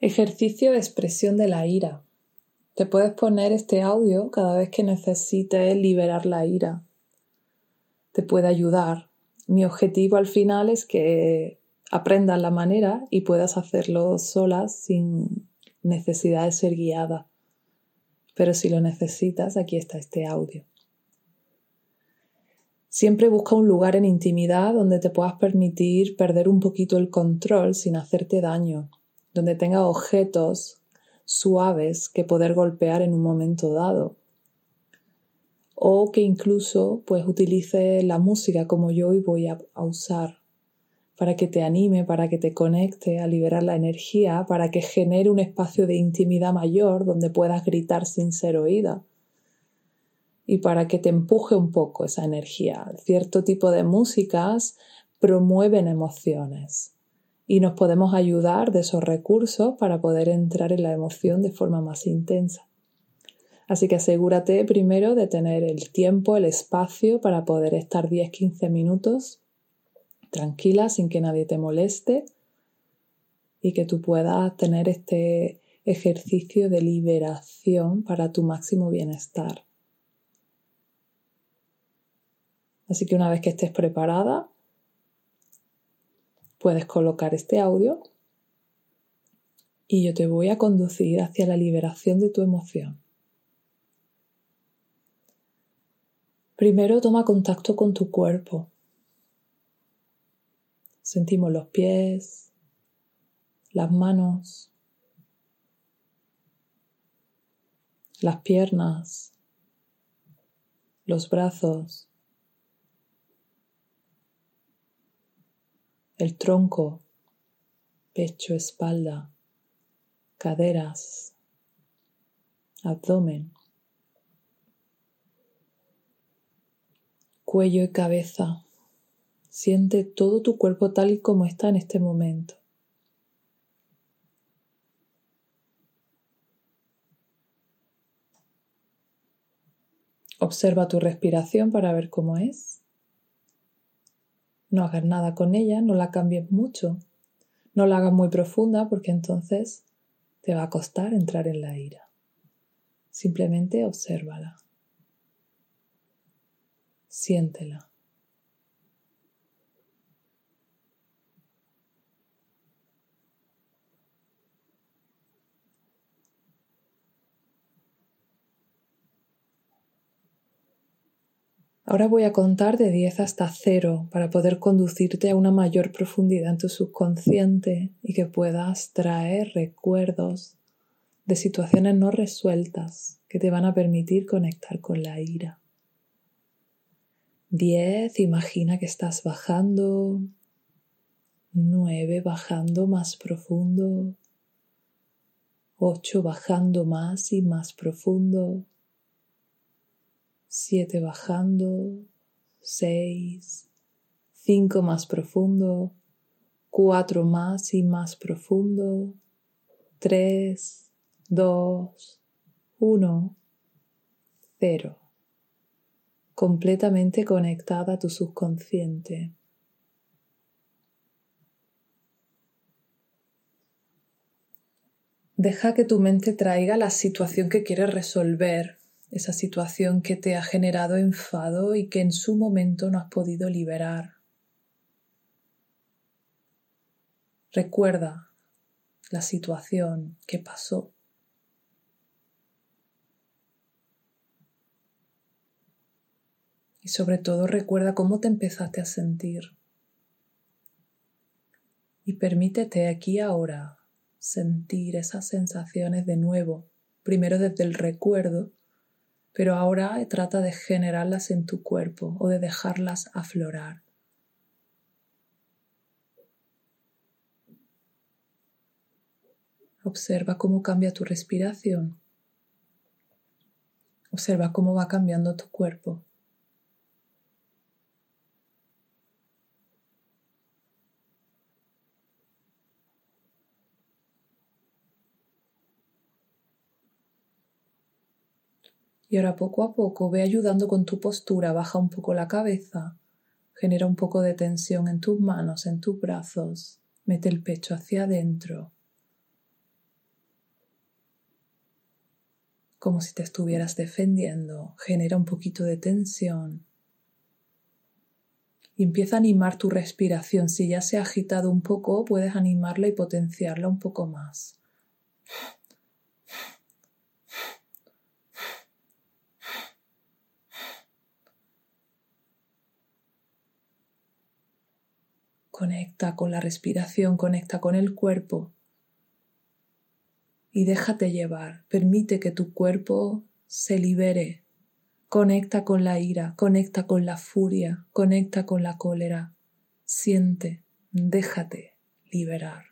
Ejercicio de expresión de la ira. Te puedes poner este audio cada vez que necesites liberar la ira. Te puede ayudar. Mi objetivo al final es que aprendas la manera y puedas hacerlo solas sin necesidad de ser guiada. Pero si lo necesitas, aquí está este audio. Siempre busca un lugar en intimidad donde te puedas permitir perder un poquito el control sin hacerte daño donde tenga objetos suaves que poder golpear en un momento dado. O que incluso pues utilice la música como yo hoy voy a, a usar para que te anime, para que te conecte a liberar la energía, para que genere un espacio de intimidad mayor donde puedas gritar sin ser oída y para que te empuje un poco esa energía. Cierto tipo de músicas promueven emociones y nos podemos ayudar de esos recursos para poder entrar en la emoción de forma más intensa. Así que asegúrate primero de tener el tiempo, el espacio para poder estar 10-15 minutos tranquila sin que nadie te moleste y que tú puedas tener este ejercicio de liberación para tu máximo bienestar. Así que una vez que estés preparada, puedes colocar este audio y yo te voy a conducir hacia la liberación de tu emoción. Primero toma contacto con tu cuerpo. Sentimos los pies, las manos, las piernas, los brazos, el tronco, pecho, espalda, caderas, abdomen, cuello y cabeza. Siente todo tu cuerpo tal y como está en este momento. Observa tu respiración para ver cómo es. No hagas nada con ella, no la cambies mucho. No la hagas muy profunda porque entonces te va a costar entrar en la ira. Simplemente obsérvala. Siéntela. Ahora voy a contar de 10 hasta 0 para poder conducirte a una mayor profundidad en tu subconsciente y que puedas traer recuerdos de situaciones no resueltas que te van a permitir conectar con la ira. 10, imagina que estás bajando. 9, bajando más profundo. 8, bajando más y más profundo. 7 bajando, 6, 5 más profundo, 4 más y más profundo, 3, 2, 1, 0. Completamente conectada a tu subconsciente. Deja que tu mente traiga la situación que quieres resolver esa situación que te ha generado enfado y que en su momento no has podido liberar. Recuerda la situación que pasó. Y sobre todo recuerda cómo te empezaste a sentir. Y permítete aquí ahora sentir esas sensaciones de nuevo, primero desde el recuerdo pero ahora trata de generarlas en tu cuerpo o de dejarlas aflorar. Observa cómo cambia tu respiración. Observa cómo va cambiando tu cuerpo. Y ahora poco a poco ve ayudando con tu postura, baja un poco la cabeza, genera un poco de tensión en tus manos, en tus brazos, mete el pecho hacia adentro, como si te estuvieras defendiendo, genera un poquito de tensión. Y empieza a animar tu respiración. Si ya se ha agitado un poco, puedes animarla y potenciarla un poco más. Conecta con la respiración, conecta con el cuerpo y déjate llevar. Permite que tu cuerpo se libere. Conecta con la ira, conecta con la furia, conecta con la cólera. Siente, déjate liberar.